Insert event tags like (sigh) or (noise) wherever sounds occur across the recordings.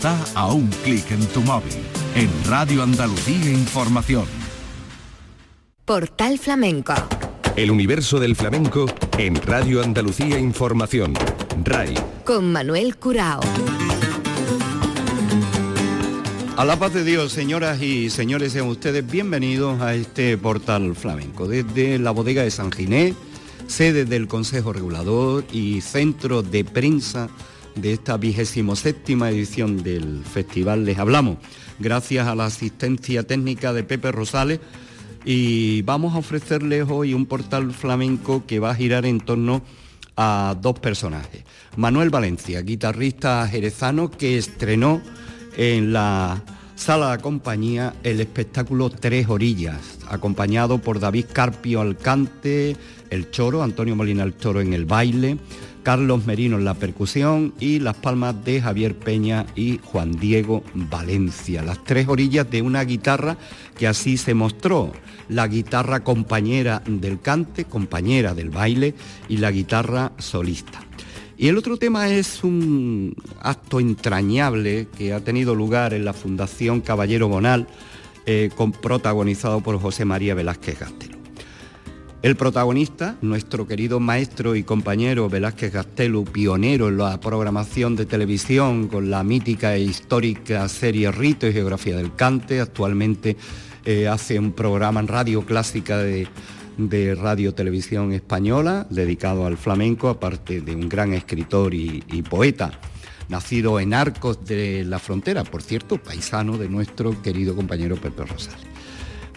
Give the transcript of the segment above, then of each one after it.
está a un clic en tu móvil. En Radio Andalucía Información. Portal Flamenco. El universo del flamenco en Radio Andalucía Información. RAI. Con Manuel Curao. A la paz de Dios, señoras y señores, sean ustedes bienvenidos a este portal flamenco. Desde la bodega de San Ginés, sede del Consejo Regulador y centro de prensa de esta vigésimo séptima edición del festival les hablamos, gracias a la asistencia técnica de Pepe Rosales y vamos a ofrecerles hoy un portal flamenco que va a girar en torno a dos personajes. Manuel Valencia, guitarrista jerezano que estrenó en la sala de compañía el espectáculo Tres Orillas, acompañado por David Carpio al cante, el choro, Antonio Molina el toro en el baile, Carlos Merino en la percusión y las palmas de Javier Peña y Juan Diego Valencia, las tres orillas de una guitarra que así se mostró, la guitarra compañera del cante, compañera del baile y la guitarra solista. Y el otro tema es un acto entrañable que ha tenido lugar en la Fundación Caballero Bonal, eh, protagonizado por José María Velázquez Gastelo. El protagonista, nuestro querido maestro y compañero Velázquez Gastelu, pionero en la programación de televisión con la mítica e histórica serie Rito y Geografía del Cante, actualmente eh, hace un programa en radio clásica de, Radio Televisión Española dedicado al flamenco, aparte de un gran escritor y, y poeta nacido en Arcos de la Frontera, por cierto, paisano de nuestro querido compañero Pepe Rosales.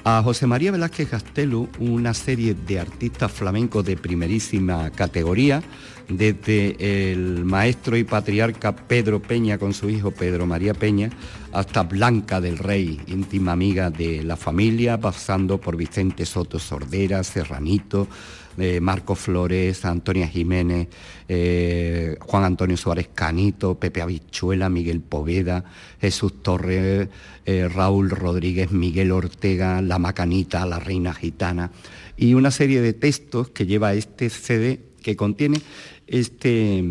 A José María Velázquez Gastelu, una serie de artistas flamencos de primerísima categoría, desde el maestro y patriarca Pedro Peña con su hijo Pedro María Peña, hasta Blanca del Rey, íntima amiga de la familia, pasando por Vicente Soto Sordera, Serranito, eh, Marco Flores, Antonia Jiménez, eh, Juan Antonio Suárez Canito, Pepe Abichuela, Miguel Poveda, Jesús Torres, eh, Raúl Rodríguez, Miguel Ortega, La Macanita, La Reina Gitana, y una serie de textos que lleva este CD que contiene este,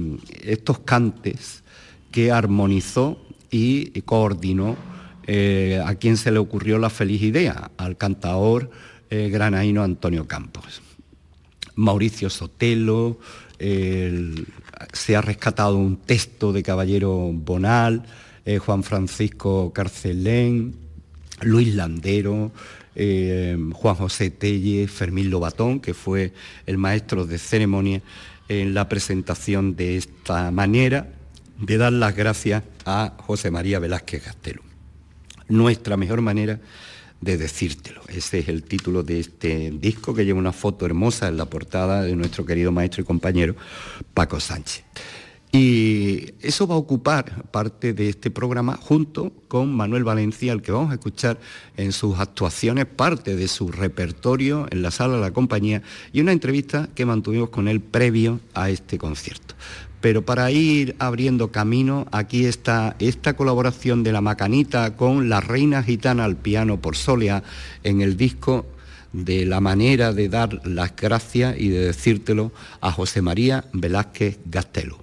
estos cantes que armonizó y coordinó a quien se le ocurrió la feliz idea, al cantador granaíno Antonio Campos. Mauricio Sotelo, se ha rescatado un texto de Caballero Bonal, eh, Juan Francisco Carcelén, Luis Landero, eh, Juan José Telle, Fermín Lobatón, que fue el maestro de ceremonia en la presentación de esta manera de dar las gracias a José María Velázquez Castelo. Nuestra mejor manera de decírtelo. Ese es el título de este disco que lleva una foto hermosa en la portada de nuestro querido maestro y compañero Paco Sánchez. Y eso va a ocupar parte de este programa junto con Manuel Valencia, al que vamos a escuchar en sus actuaciones, parte de su repertorio en la sala de la compañía y una entrevista que mantuvimos con él previo a este concierto. Pero para ir abriendo camino, aquí está esta colaboración de la Macanita con la Reina Gitana al piano por Solia en el disco de la manera de dar las gracias y de decírtelo a José María Velázquez Gastelo.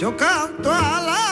Yo canto a la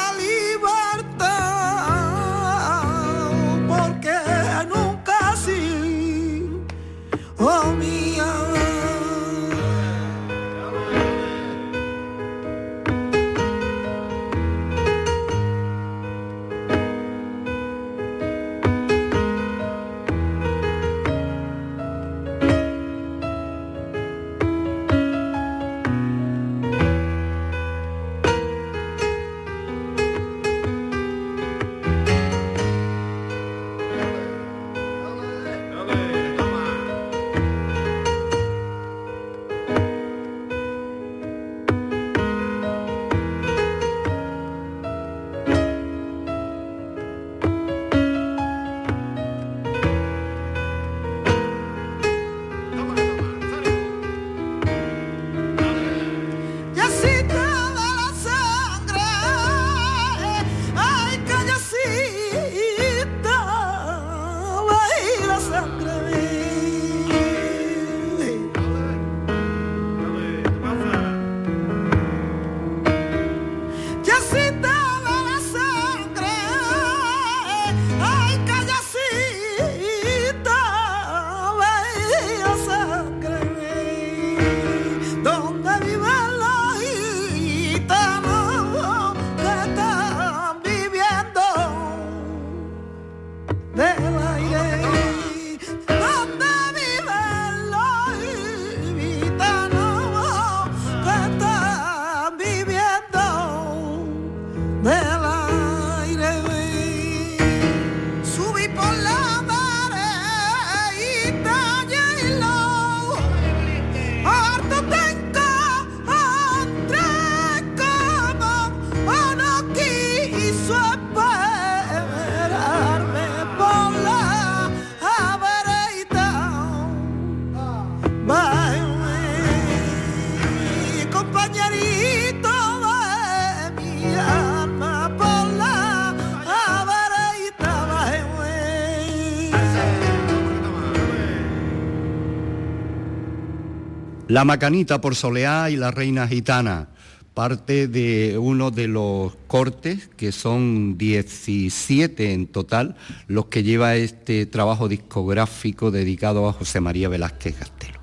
La Macanita por Soleá y la Reina Gitana, parte de uno de los cortes, que son 17 en total, los que lleva este trabajo discográfico dedicado a José María Velázquez Castelo.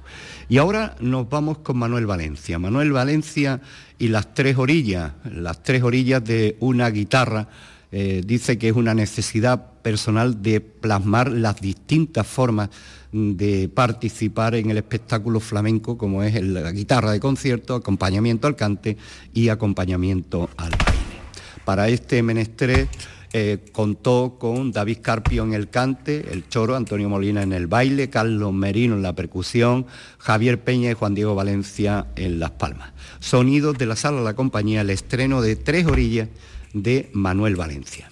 Y ahora nos vamos con Manuel Valencia. Manuel Valencia y las tres orillas, las tres orillas de una guitarra, eh, dice que es una necesidad personal de plasmar las distintas formas de participar en el espectáculo flamenco como es la guitarra de concierto, acompañamiento al cante y acompañamiento al baile. Para este menester eh, contó con David Carpio en el cante, el choro, Antonio Molina en el baile, Carlos Merino en la percusión, Javier Peña y Juan Diego Valencia en las palmas. Sonidos de la sala de la compañía, el estreno de Tres Orillas de Manuel Valencia.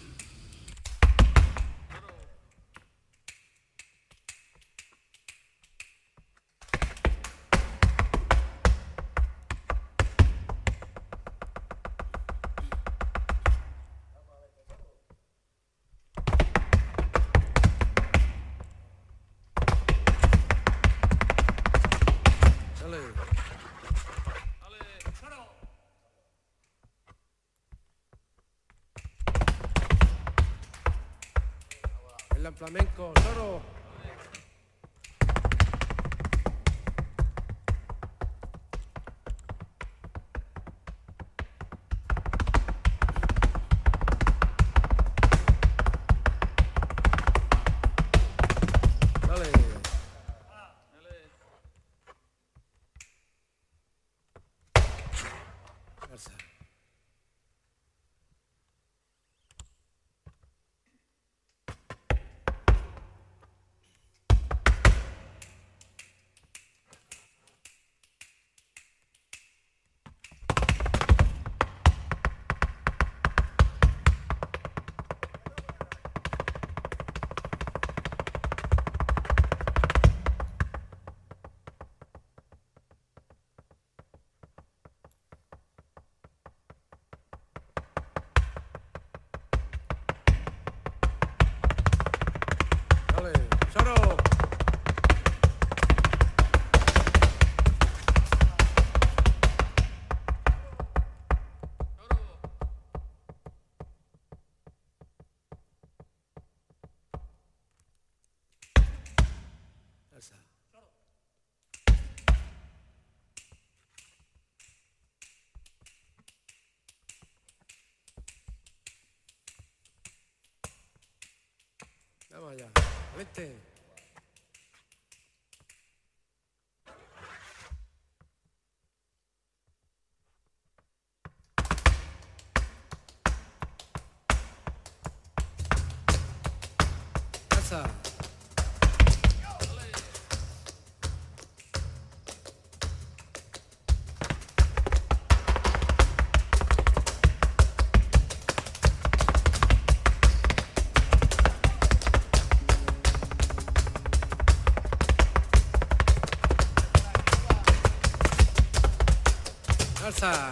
Alza.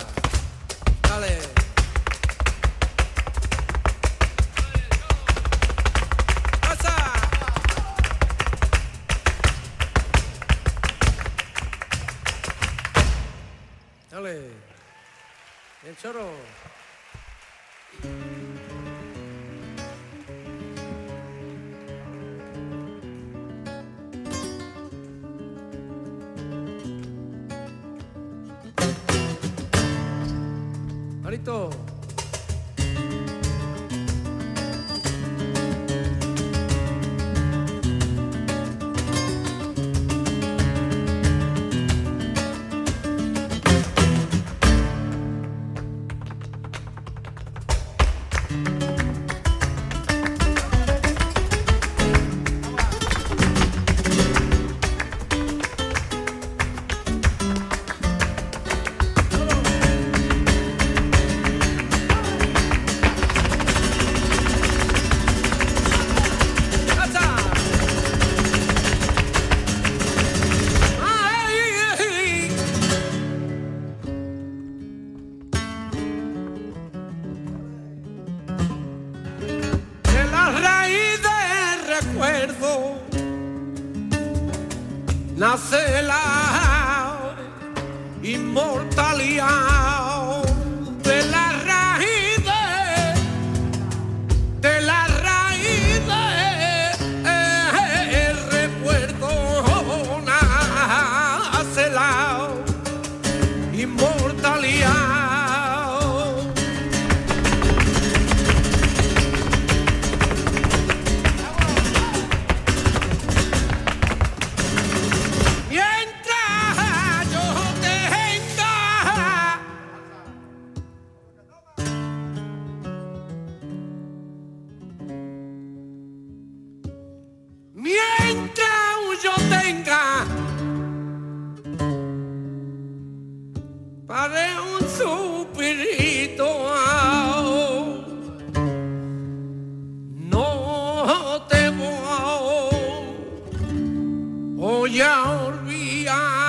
Dale. Dale. El choro. Marito. Voy a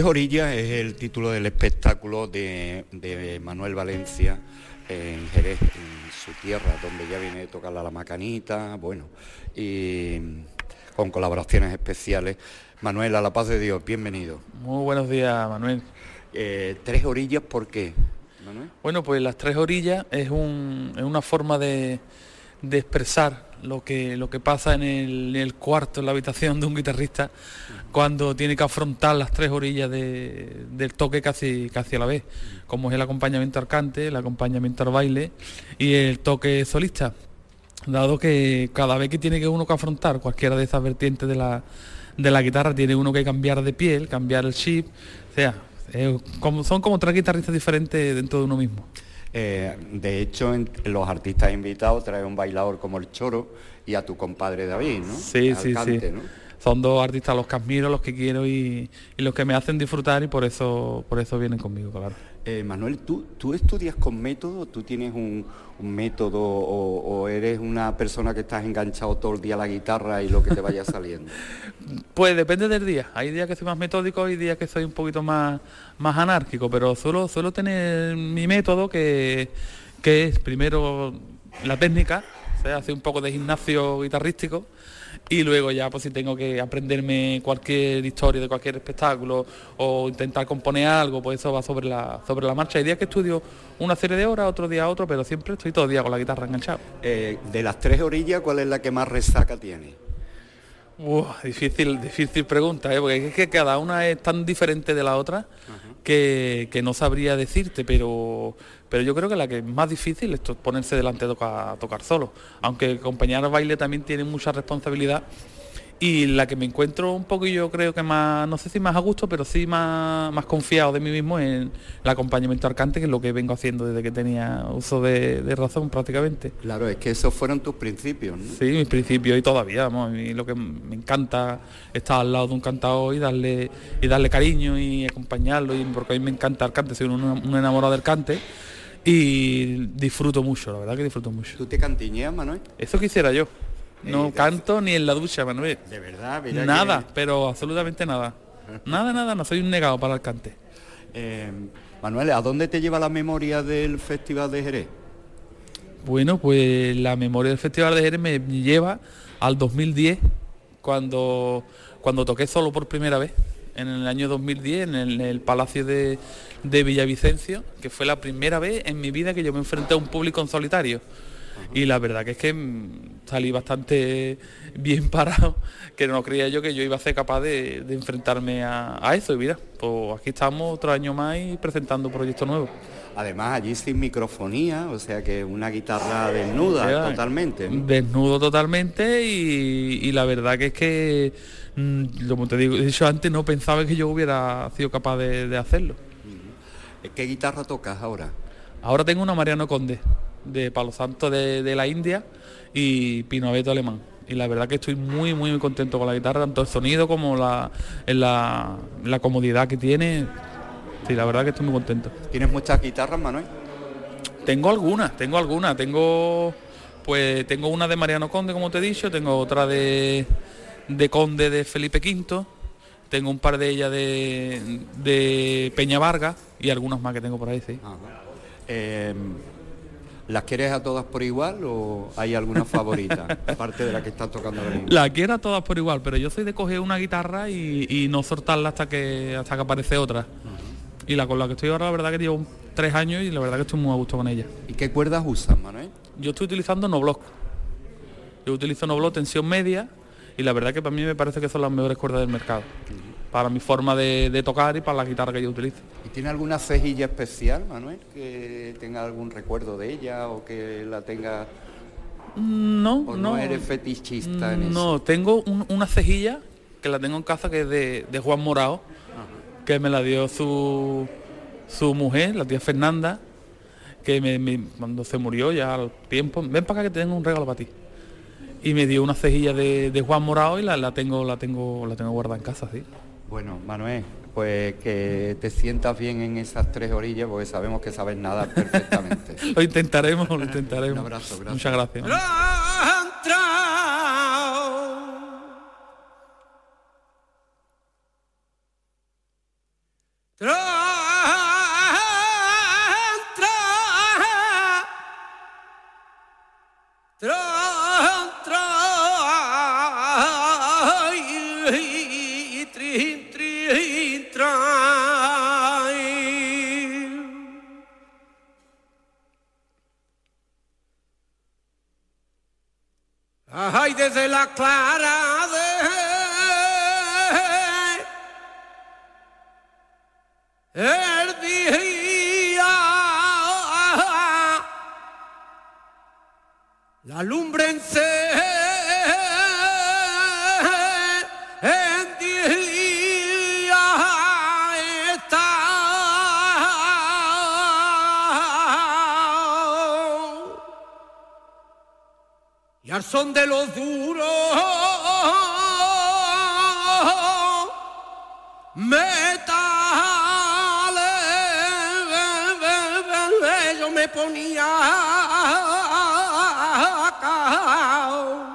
Tres orillas es el título del espectáculo de, de Manuel Valencia en Jerez, en su tierra, donde ya viene a tocar la macanita, bueno, y con colaboraciones especiales. Manuel, a la paz de Dios, bienvenido. Muy buenos días, Manuel. Eh, tres orillas, ¿por qué? Manuel? Bueno, pues las tres orillas es, un- es una forma de, de expresar lo que, lo que pasa en el, cuarto, en la habitación de un guitarrista, cuando tiene que afrontar las tres orillas de- del toque casi, casi a la vez, como es el acompañamiento al cante, el acompañamiento al baile y el toque solista. Dado que cada vez que tiene que uno que afrontar cualquiera de esas vertientes de la, de la guitarra, tiene uno que cambiar de piel, cambiar el chip, o sea, son como tres guitarristas diferentes dentro de uno mismo. Eh, de hecho, en- los artistas invitados traen un bailador como el Choro y a tu compadre David, ¿no? Sí, sí, sí. ¿no? Son dos artistas los que admiro, los que quiero y, y los que me hacen disfrutar y por eso, por eso vienen conmigo, claro. Eh, Manuel, ¿tú, ¿tú estudias con método? ¿Tú tienes un, método o, eres una persona que estás enganchado todo el día a la guitarra y lo que te vaya saliendo? (laughs) Pues depende del día. Hay días que soy más metódico, hay días que soy un poquito más, más anárquico, pero suelo, suelo tener mi método que, que es primero la técnica, o sea, hacer un poco de gimnasio guitarrístico y luego ya pues si tengo que aprenderme cualquier historia de cualquier espectáculo o intentar componer algo, pues eso va sobre la, sobre la marcha. Hay días que estudio una serie de horas, otro día otro, pero siempre estoy todo el día con la guitarra enganchado. Eh, de las tres orillas, ¿cuál es la que más resaca tiene? Uf, difícil, difícil pregunta, ¿eh? porque es que cada una es tan diferente de la otra que, no sabría decirte, pero, pero yo creo que la que es más difícil es ponerse delante de tocar, tocar solo, aunque acompañar baile también tiene mucha responsabilidad y la que me encuentro un poco yo creo que más, no sé si más a gusto, pero sí más, más confiado de mí mismo en el acompañamiento al cante, que es lo que vengo haciendo desde que tenía uso de, de razón prácticamente. Claro, es que esos fueron tus principios, ¿no? Sí, mis principios y todavía, vamos, a mí lo que me encanta estar al lado de un cantador y darle y darle cariño y acompañarlo, y porque a mí me encanta el cante, soy un, un enamorado del cante y disfruto mucho, la verdad que disfruto mucho. ¿Tú te cantiñeas, Manuel? Eso quisiera yo. Eh, No de- canto ni en la ducha, Manuel. De verdad, mira Nada, que- pero absolutamente nada. Nada, nada, no soy un negado para el cante. Eh, Manuel, ¿a dónde te lleva la memoria del Festival de Jerez? Bueno, pues la memoria del Festival de Jerez me lleva al 2010, cuando, cuando toqué solo por primera vez, en el año 2010, en el, en el Palacio de, de Villavicencio, que fue la primera vez en mi vida que yo me enfrenté a un público en solitario. Y la verdad que es que mm, salí bastante bien parado, (laughs) que no creía yo que yo iba a ser capaz de, de enfrentarme a, a eso. Y mira, pues aquí estamos otro año más y presentando proyectos nuevos. Además, allí sin microfonía, o sea que una guitarra desnuda totalmente. ¿no? Desnudo totalmente y, y la verdad que es que, mm, como te digo, dicho antes, no pensaba que yo hubiera sido capaz de, de hacerlo. ¿Qué guitarra tocas ahora? Ahora tengo una Mariano Conde, de Palo Santo de, de la India y Pino Abeto alemán. Y la verdad que estoy muy, muy, muy contento con la guitarra, tanto el sonido como la, en la, la comodidad que tiene. Sí, la verdad que estoy muy contento. ¿Tienes muchas guitarras, Manuel? Tengo algunas, tengo algunas, tengo pues tengo una de Mariano Conde, como te he dicho, tengo otra de, de Conde de Felipe V, tengo un par de ellas de, de Peña Vargas y algunas más que tengo por ahí, sí. Ajá. Eh, ¿Las quieres a todas por igual o hay alguna favorita, (laughs) aparte de la que estás tocando ahora mismo? La quiero a todas por igual, pero yo soy de coger una guitarra y, y no soltarla hasta que hasta que aparece otra. Y la con la que estoy ahora, la verdad que llevo tres años y la verdad que estoy muy a gusto con ella. ¿Y qué cuerdas usas, Manuel? Yo estoy utilizando no block. Yo utilizo no block tensión media y la verdad que para mí me parece que son las mejores cuerdas del mercado. Para mi forma de, de tocar y para la guitarra que yo utilizo. ¿Y tiene alguna cejilla especial, Manuel? Que tenga algún recuerdo de ella o que la tenga... No, ¿O no, no. eres fetichista en eso? No, tengo un- una cejilla que la tengo en casa que es de, de Juan Morao, que me la dio su, su mujer, la tía Fernanda, que me, me- cuando se murió ya al tiempo, ven para acá que tengo un regalo para ti. Y me dio una cejilla de, de Juan Morao y la, la tengo, la tengo, la tengo guardada en casa, sí. Bueno, Manuel, pues que te sientas bien en esas tres orillas porque sabemos que sabes nadar perfectamente. (laughs) Lo intentaremos, lo intentaremos. Un abrazo, gracias. Muchas gracias. Desde la clara de el día, la lumbre en son de los duros metales yo me ponía cantao.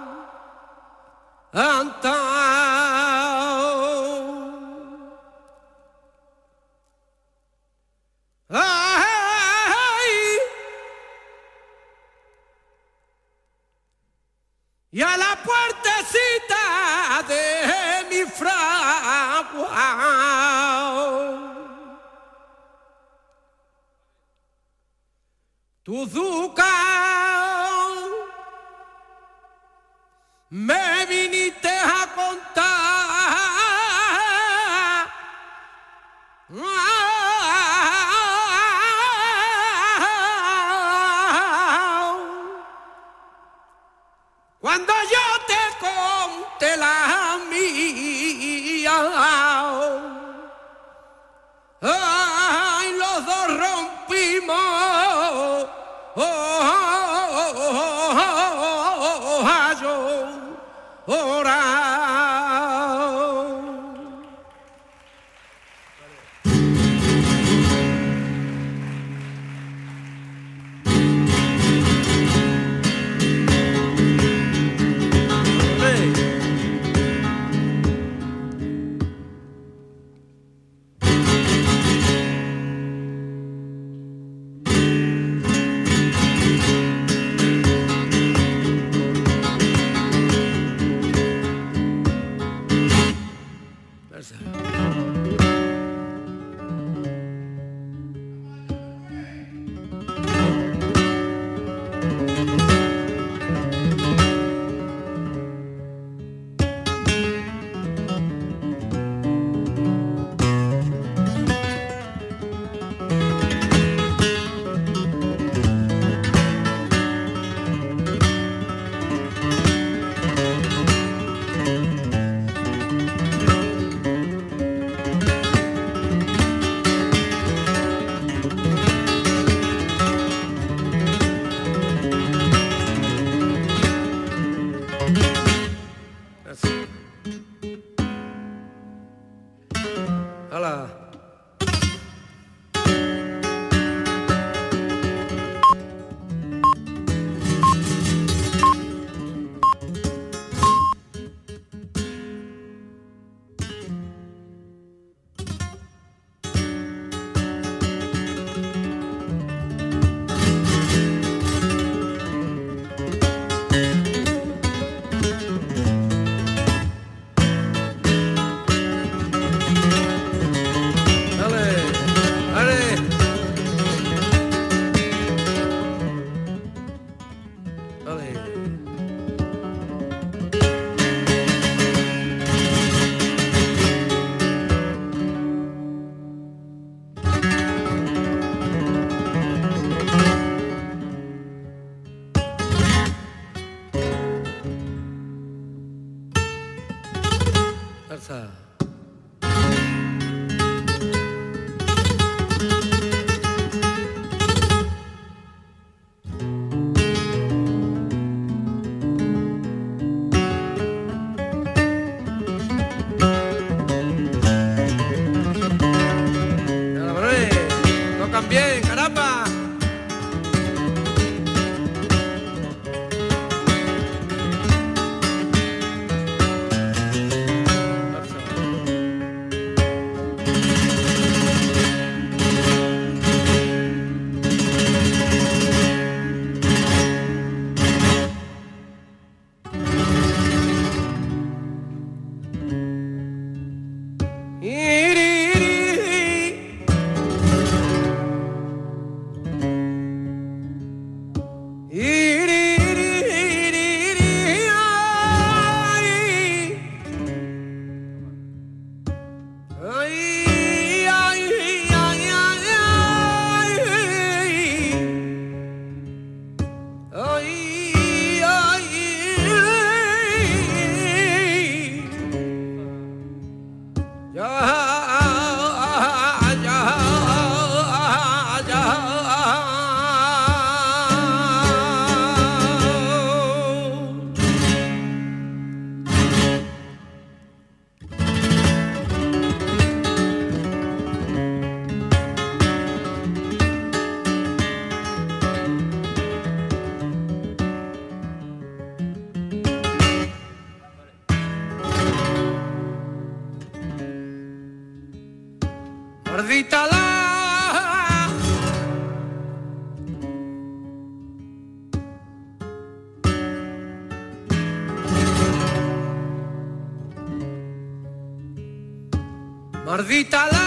Quítala.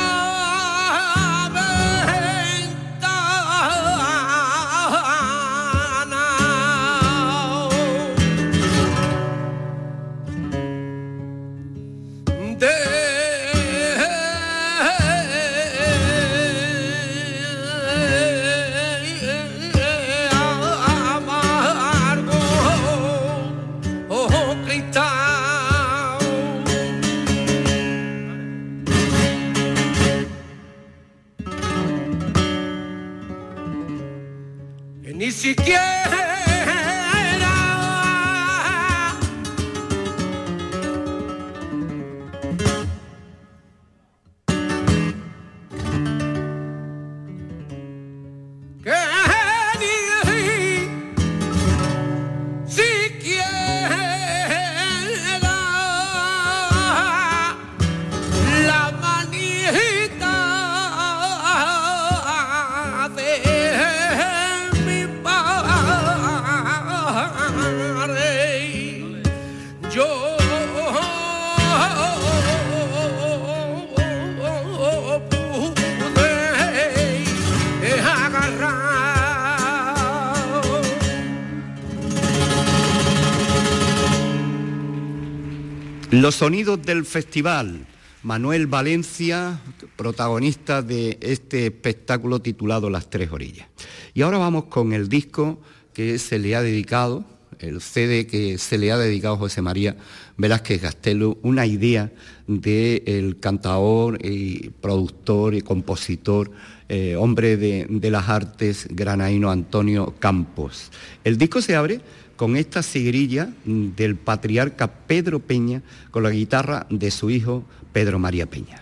Los sonidos del festival. Manuel Valencia, protagonista de este espectáculo titulado Las Tres Orillas. Y ahora vamos con el disco que se le ha dedicado, el CD que se le ha dedicado a José María Velázquez Gastelo, una idea del cantador y productor y compositor, eh, hombre de, de las artes, granaíno Antonio Campos. El disco se abre con esta sigrilla del patriarca Pedro Peña con la guitarra de su hijo Pedro María Peña.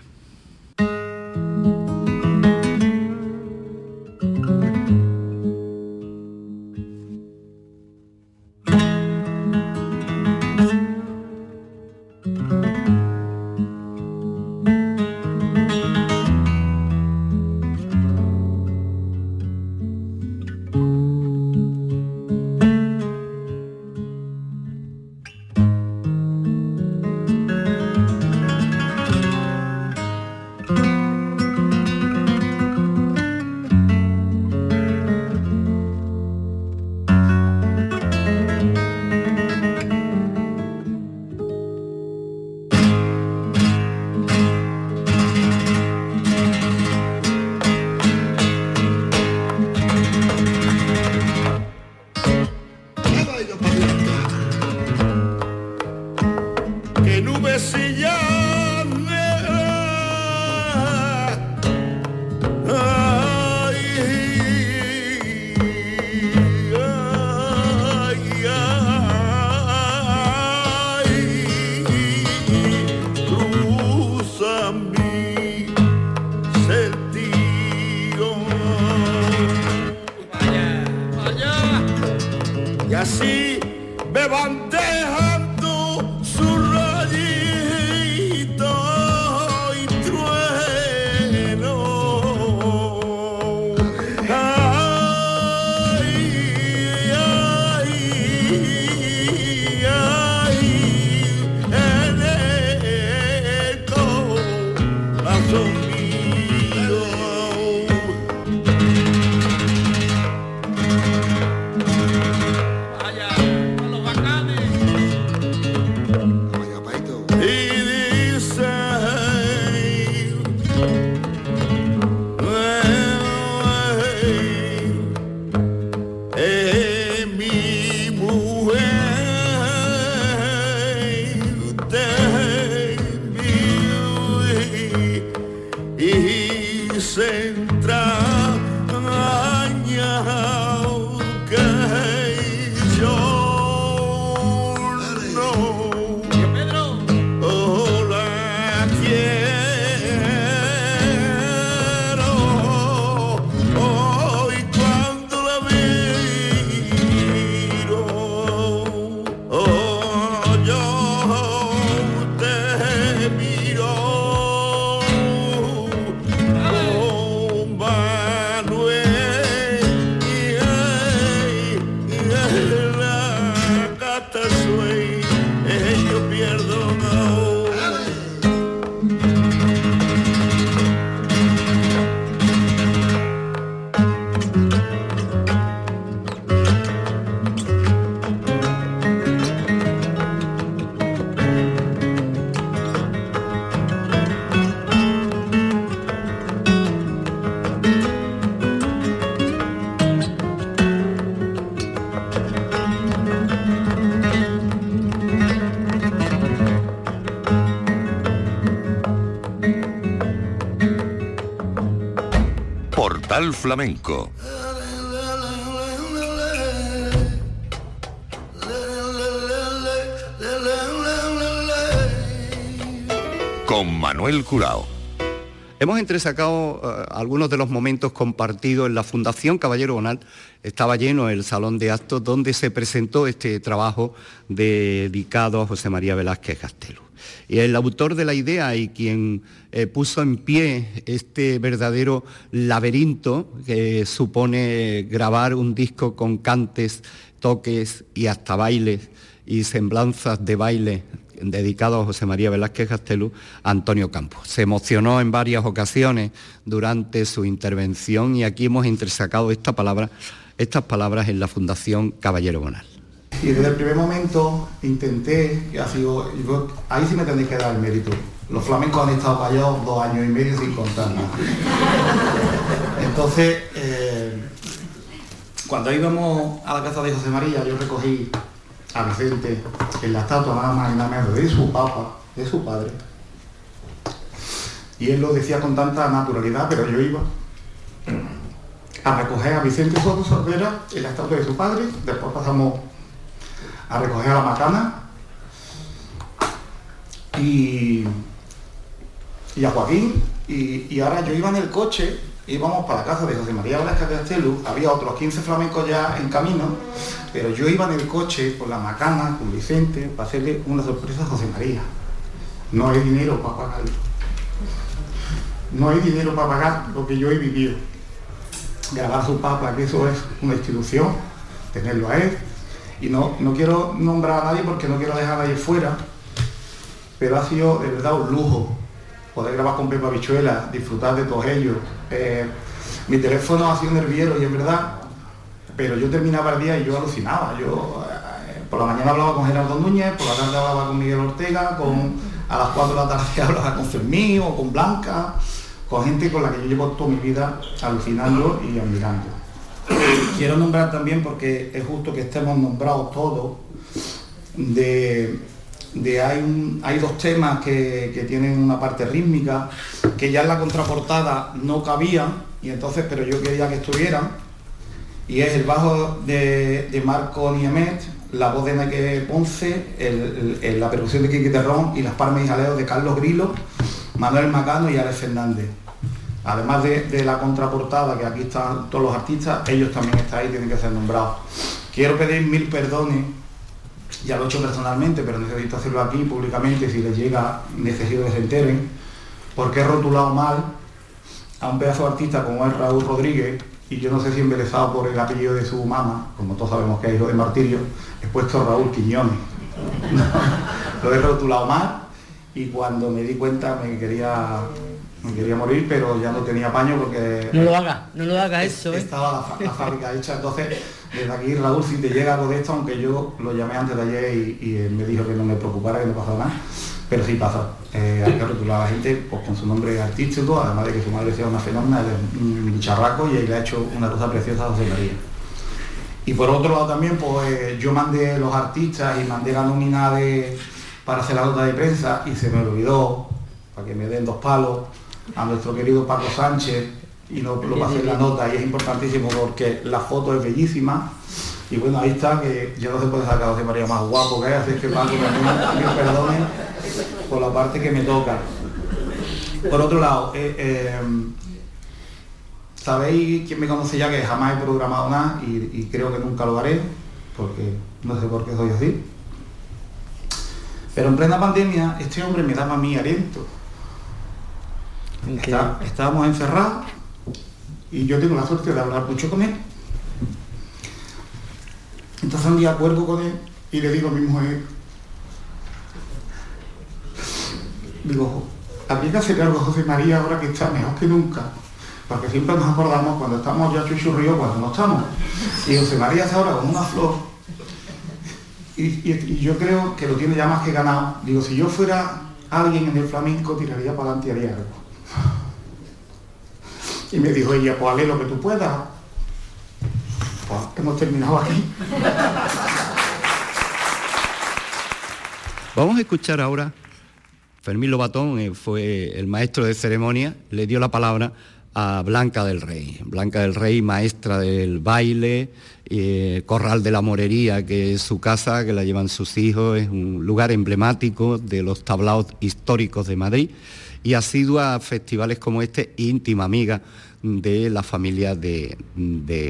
Flamenco con Manuel Curao. Hemos entresacado eh, algunos de los momentos compartidos en la Fundación Caballero Bonal. Estaba lleno el salón de actos donde se presentó este trabajo dedicado a José María Velázquez el autor de la idea y quien eh, puso en pie este verdadero laberinto que supone grabar un disco con cantes, toques y hasta bailes y semblanzas de baile dedicado a José María Velázquez Castelo, Antonio Campos. Se emocionó en varias ocasiones durante su intervención y aquí hemos entresacado estas palabras en la Fundación Caballero Bonal. Y desde el primer momento intenté, y ha sido, ahí sí me tenéis que dar el mérito. Los flamencos han estado callados dos años y medio sin contar nada. Entonces, eh, cuando íbamos a la casa de José María, yo recogí a Vicente en la estatua nada más y nada menos de su papa, de su padre. Y él lo decía con tanta naturalidad, pero yo iba a recoger a Vicente Soto Sorbera en la estatua de su padre, después pasamos a recoger a la macana y, y a Joaquín. Y, y ahora yo iba en el coche íbamos para la casa de José María Velázquez Castelu había otros 15 flamencos ya en camino pero yo iba en el coche con la macana con Vicente para hacerle una sorpresa a José María. No hay dinero para pagarlo no hay dinero para pagar lo que yo he vivido. Grabar su papa que eso es una institución tenerlo a él y no, no quiero nombrar a nadie porque no quiero dejar a nadie fuera, pero ha sido de verdad un lujo poder grabar con Pepa Bichuela, disfrutar de todos ellos. Eh, mi teléfono ha sido nerviero y es verdad, pero yo terminaba el día y yo alucinaba. Yo eh, por la mañana hablaba con Gerardo Núñez, por la tarde hablaba con Miguel Ortega, con, a las 4 de la tarde (laughs) hablaba con Fermín o con Blanca, con gente con la que yo llevo toda mi vida alucinando y admirando. Quiero nombrar también, porque es justo que estemos nombrados todos, de, de hay, hay dos temas que, que tienen una parte rítmica, que ya en la contraportada no cabían, y entonces, pero yo quería que estuvieran, y es el bajo de, de Marco Niemet, la voz de Nike Ponce, la percusión de Kiki Terrón y las palmas y jaleos de Carlos Grilo, Manuel Macano y Alex Fernández. Además de, de la contraportada, que aquí están todos los artistas, ellos también están ahí, tienen que ser nombrados. Quiero pedir mil perdones, ya lo he hecho personalmente, pero necesito hacerlo aquí públicamente, si les llega, necesito que se enteren, porque he rotulado mal a un pedazo artista como es Raúl Rodríguez, y yo no sé si embelesado por el apellido de su mamá, como todos sabemos que es hijo de Martirio, he puesto Raúl Quiñones. (laughs) lo he rotulado mal y cuando me di cuenta me quería me quería morir, pero ya no tenía paño porque No lo hagas, no lo hagas eso, ¿eh? estaba la, fábrica hecha. Entonces, desde aquí, Raúl, si te llega algo de esto, aunque yo lo llamé antes de ayer y, y él me dijo que no me preocupara, que no pasaba nada, pero sí pasa. Eh, hay que rotular a la gente pues, con su nombre artístico, además de que su madre sea una fenómena, él es un bicharraco y le ha hecho una cosa preciosa a José María. Y por otro lado también, pues eh, yo mandé los artistas y mandé la nómina de, para hacer la nota de prensa y se me olvidó, para que me den dos palos, a nuestro querido Paco Sánchez y no lo pasé en la nota y es importantísimo porque la foto es bellísima y bueno, ahí está, que ya no se puede sacar a José María más guapo que es, así que Paco también me perdone por la parte que me toca. Por otro lado, eh, eh, Sabéis quién me conoce ya que jamás he programado nada y, y creo que nunca lo haré, porque no sé por qué soy así. Pero en plena pandemia este hombre me daba mi aliento. Está- estábamos encerrados y yo tengo la suerte de hablar mucho con él. Entonces un día acuerdo con él y le digo a mi mujer, digo, habría que hacer algo José María ahora que está mejor que nunca. Porque siempre nos acordamos cuando estamos ya chuchurríos, cuando no estamos. Y José María está ahora como una flor. Y, y- y yo creo que lo tiene ya más que ganado. Digo, si yo fuera alguien en el flamenco, tiraría para adelante y haría algo. Y me dijo ella, pues hazle lo que tú puedas. Pues hemos terminado aquí. Vamos a escuchar ahora, Fermín Lobatón eh, fue el maestro de ceremonia, le dio la palabra a Blanca del Rey. Blanca del Rey, maestra del baile, eh, Corral de la Morería, que es su casa, que la llevan sus hijos, es un lugar emblemático de los tablaos históricos de Madrid y asidua a festivales como este, íntima amiga de la familia de,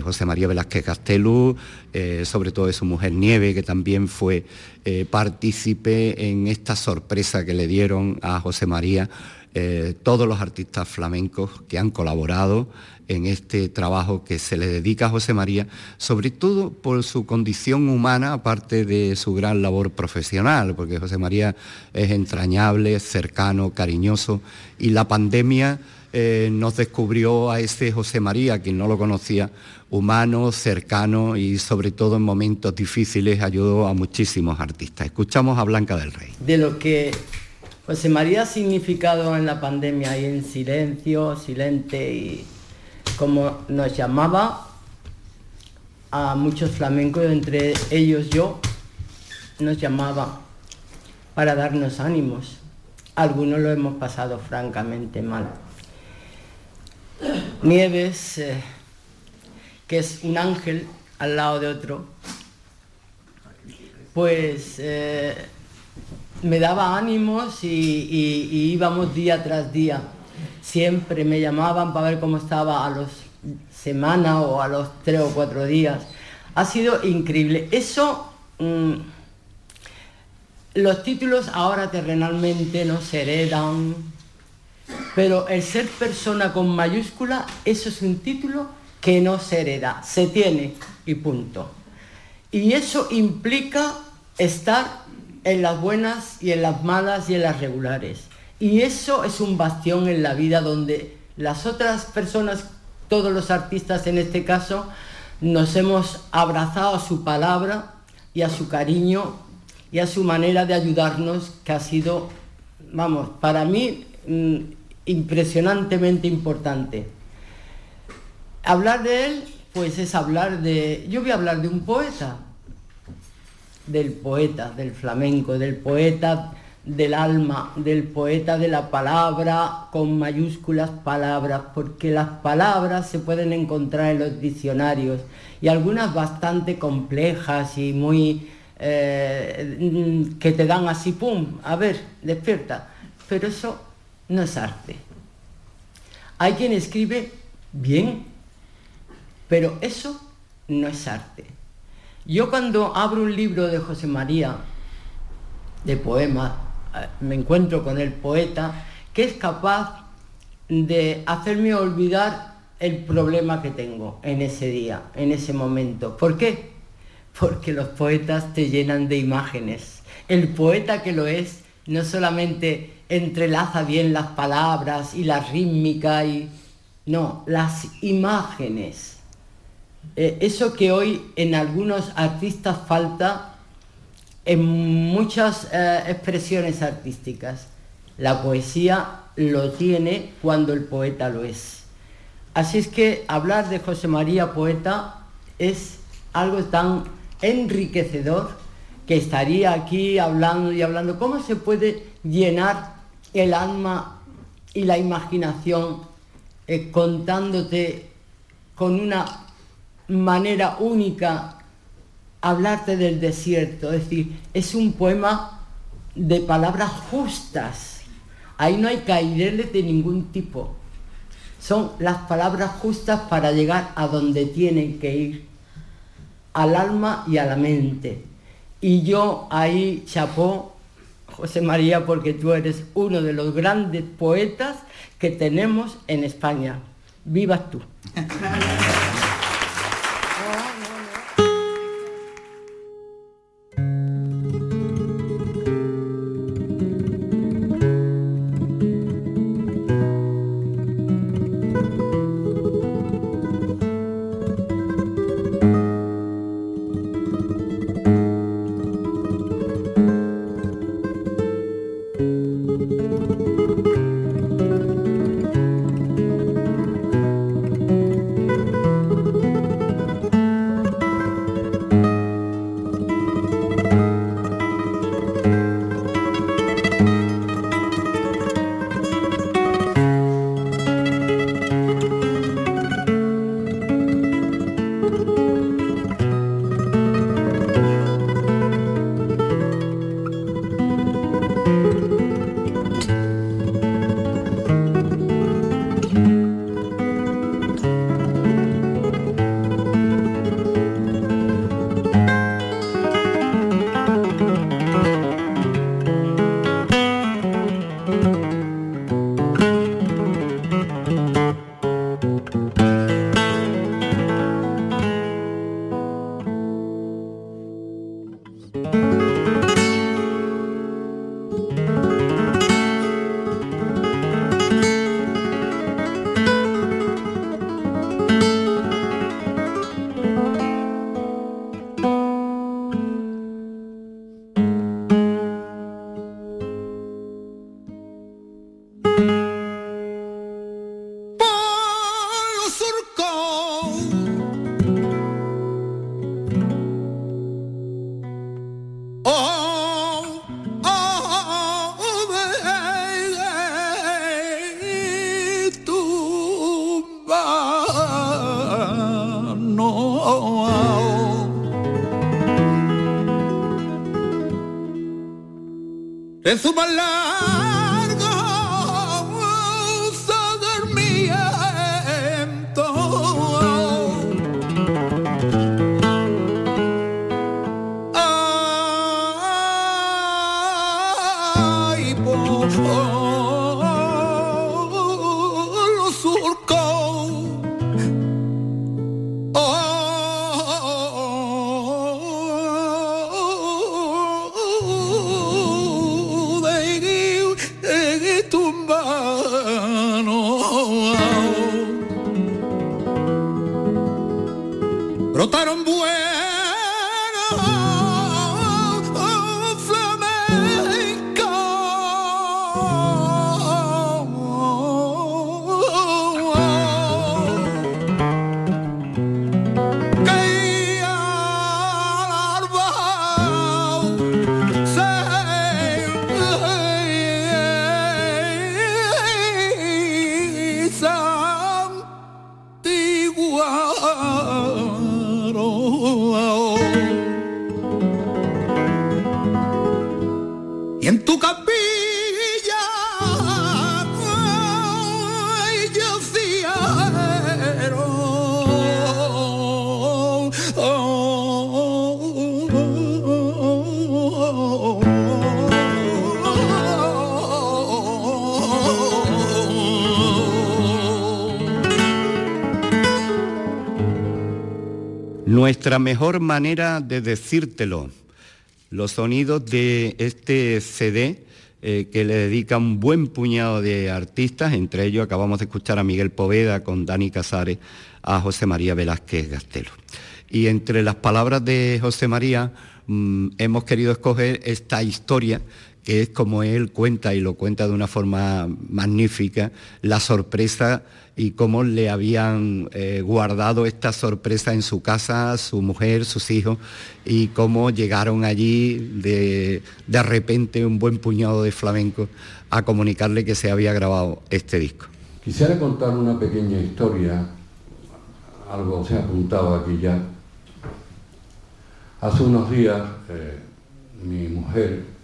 José María Velázquez Castelú, eh, sobre todo de su mujer Nieve, que también fue eh, partícipe en esta sorpresa que le dieron a José María eh, todos los artistas flamencos que han colaborado en este trabajo que se le dedica a José María, sobre todo por su condición humana, aparte de su gran labor profesional, porque José María es entrañable, cercano, cariñoso, y la pandemia eh, nos descubrió a ese José María, quien no lo conocía, humano, cercano y sobre todo en momentos difíciles ayudó a muchísimos artistas. Escuchamos a Blanca del Rey. de lo que José María ha significado en la pandemia y en silencio, silente y como nos llamaba a muchos flamencos, entre ellos yo, nos llamaba para darnos ánimos. Algunos lo hemos pasado francamente mal. Nieves, eh, que es un ángel al lado de otro, pues eh, me daba ánimos y, íbamos día tras día. Siempre me llamaban para ver cómo estaba a los semana o a los tres o cuatro días. Ha sido increíble. Eso, mm, los títulos ahora terrenalmente no se heredan, pero el ser persona con mayúscula, eso es un título que no se hereda, se tiene y punto. Y eso implica estar en las buenas y en las malas y en las regulares. Y eso es un bastión en la vida donde las otras personas, todos los artistas en este caso, nos hemos abrazado a su palabra y a su cariño y a su manera de ayudarnos, que ha sido, vamos, para mí mm, impresionantemente importante. Hablar de él, pues es hablar de... Yo voy a hablar de un poeta, del poeta, del flamenco, del poeta del alma, del poeta de la palabra con mayúsculas palabras, porque las palabras se pueden encontrar en los diccionarios y algunas bastante complejas y muy eh, que te dan así, pum, a ver, despierta. Pero eso no es arte. Hay quien escribe bien, pero eso no es arte. Yo cuando abro un libro de José María, de poemas, eh, me encuentro con el poeta que es capaz de hacerme olvidar el problema que tengo en ese día, en ese momento. ¿Por qué? Porque los poetas te llenan de imágenes. El poeta que lo es no solamente entrelaza bien las palabras y la rítmica y no, las imágenes. Eh, eso que hoy en algunos artistas falta en muchas eh, expresiones artísticas. La poesía lo tiene cuando el poeta lo es. Así es que hablar de José María Poeta es algo tan enriquecedor que estaría aquí hablando y hablando. ¿Cómo se puede llenar el alma y la imaginación eh, contándote con una manera única hablarte del desierto? Es decir, es un poema de palabras justas. Ahí no hay caireles de ningún tipo. Son las palabras justas para llegar a donde tienen que ir, al alma y a la mente. Y yo ahí chapó, José María, porque tú eres uno de los grandes poetas que tenemos en España. Vivas tú. (laughs) En su más Nuestra mejor manera de decírtelo. Los sonidos de este CD eh, que le dedica un buen puñado de artistas, entre ellos acabamos de escuchar a Miguel Poveda con Dani Casares, a José María Velázquez Gastelo. Y entre las palabras de José María mm, hemos querido escoger esta historia que es como él cuenta y lo cuenta de una forma magnífica, la sorpresa y cómo le habían eh, guardado esta sorpresa en su casa, su mujer, sus hijos, y cómo llegaron allí de, de repente un buen puñado de flamenco a comunicarle que se había grabado este disco. Quisiera contar una pequeña historia, algo se ha apuntado aquí ya. Hace unos días eh, mi mujer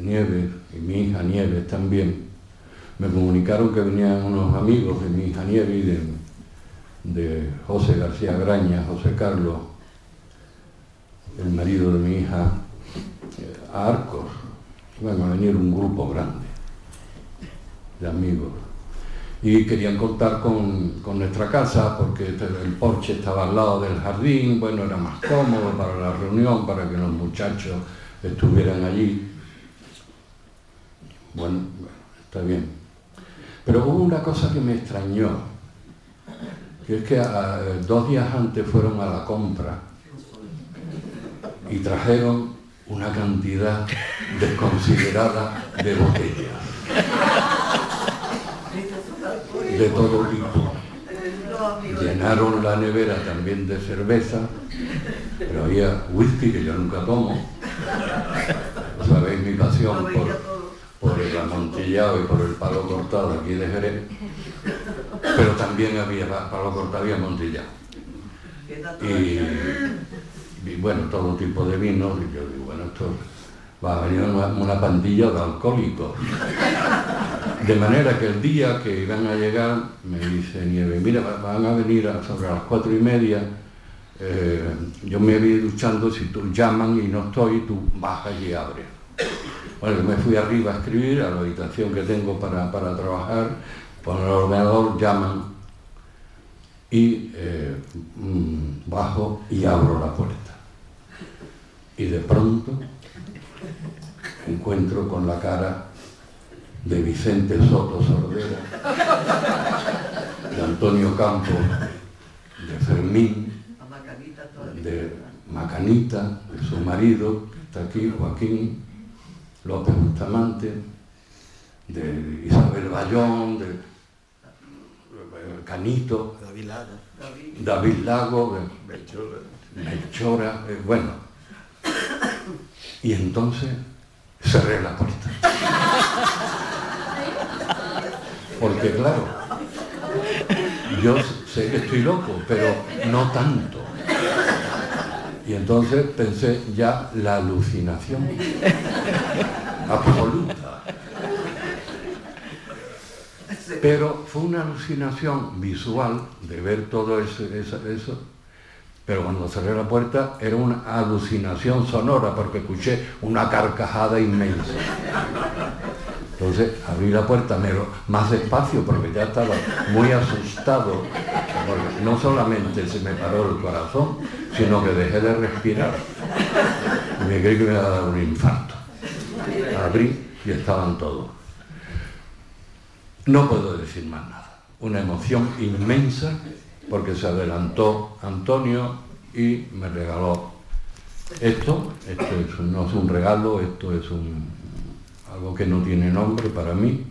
Nieves y mi hija Nieves también, me comunicaron que venían unos amigos de mi hija Nieves y de, José García Graña, José Carlos, el marido de mi hija, eh, a Arcos. Iban a venir un grupo grande de amigos. Y querían contar con, con nuestra casa porque este, el porche estaba al lado del jardín, bueno, era más cómodo para la reunión, para que los muchachos estuvieran allí. Bueno, está bien. Pero hubo una cosa que me extrañó, que es que a- dos días antes fueron a la compra y trajeron una cantidad desconsiderada de botellas. De todo tipo. Llenaron la nevera también de cerveza, pero había whisky que yo nunca tomo. Sabéis mi pasión por, por el amontillado y por el palo cortado aquí de Jerez, pero también había pa- palo cortado y amontillado. Y, bueno, todo tipo de vinos, y yo digo, bueno, esto va a venir una, pandilla de alcohólicos. De manera que el día que iban a llegar, me dice Nieve, mira, va- van a venir sobre las cuatro y media, eh, yo me voy duchando, si tú llaman y no estoy, tú bajas y abres. Bueno, yo me fui arriba a escribir a la habitación que tengo para, para trabajar, con el ordenador llaman y eh, mm, bajo y abro la puerta. Y de pronto encuentro con la cara de Vicente Soto Sordera, de Antonio Campos, de Fermín, de Macanita, de su marido, que está aquí, Joaquín López Bustamante, de Isabel Bayón, de Canito, David Lago, de Melchora, eh, bueno. Y entonces cerré la puerta. Porque claro, yo sé que estoy loco, pero no tanto. Y entonces pensé ya la alucinación (laughs) absoluta. Pero fue una alucinación visual de ver todo eso, eso, eso. Pero cuando cerré la puerta era una alucinación sonora porque escuché una carcajada inmensa. Entonces abrí la puerta pero más despacio porque ya estaba muy asustado. Porque no solamente se me paró el corazón, sino que dejé de respirar. Me creí que me iba a dar un infarto. Abrí y estaban todos. No puedo decir más nada. Una emoción inmensa porque se adelantó Antonio y me regaló esto. Esto es- no es un regalo, esto es algo que no tiene nombre para mí.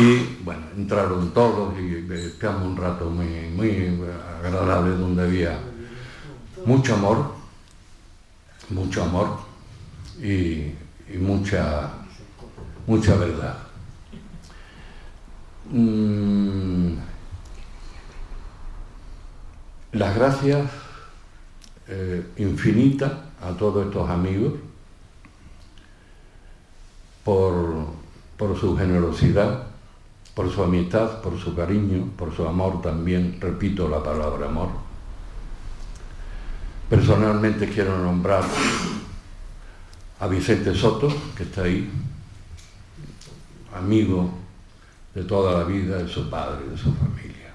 Y bueno, entraron todos y estamos un rato muy, muy agradable donde había mucho amor, mucho amor y, mucha, mucha verdad. Mm, las gracias eh, infinitas a todos estos amigos por, por su generosidad, por su amistad, por su cariño, por su amor también, repito la palabra amor. Personalmente quiero nombrar a Vicente Soto, que está ahí, amigo de toda la vida de su padre, de su familia.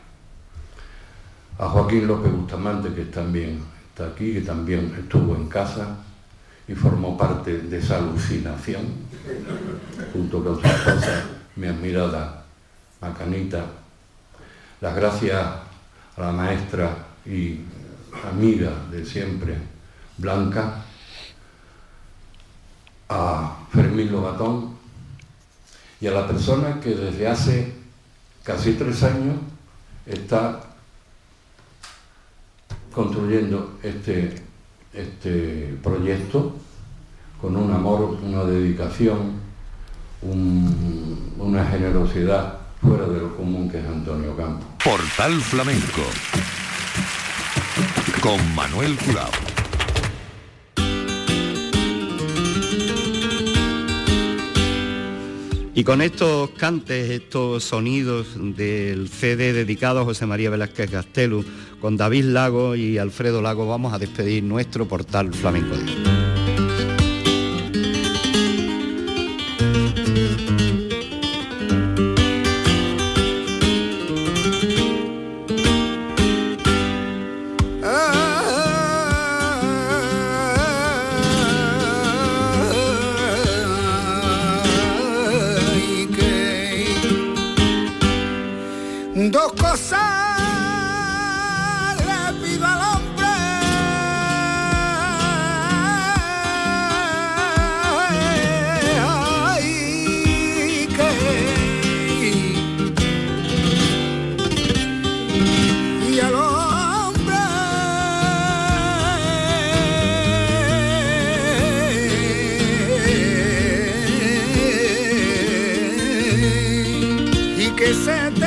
A Joaquín López Bustamante, que también está aquí, que también estuvo en casa y formó parte de esa alucinación, junto con su esposa, mi admirada Macanita. Las gracias a la maestra y amiga de siempre, Blanca, a Fermín Lobatón y a la persona que desde hace casi tres años está construyendo este, este proyecto con un amor, una dedicación, un- una generosidad fuera de lo común que es Antonio Campos. Portal Flamenco con Manuel Curao. Y con estos cantes, estos sonidos del CD dedicado a José María Velázquez Gastelu, con David Lago y Alfredo Lago, vamos a despedir nuestro portal Flamenco que se tenga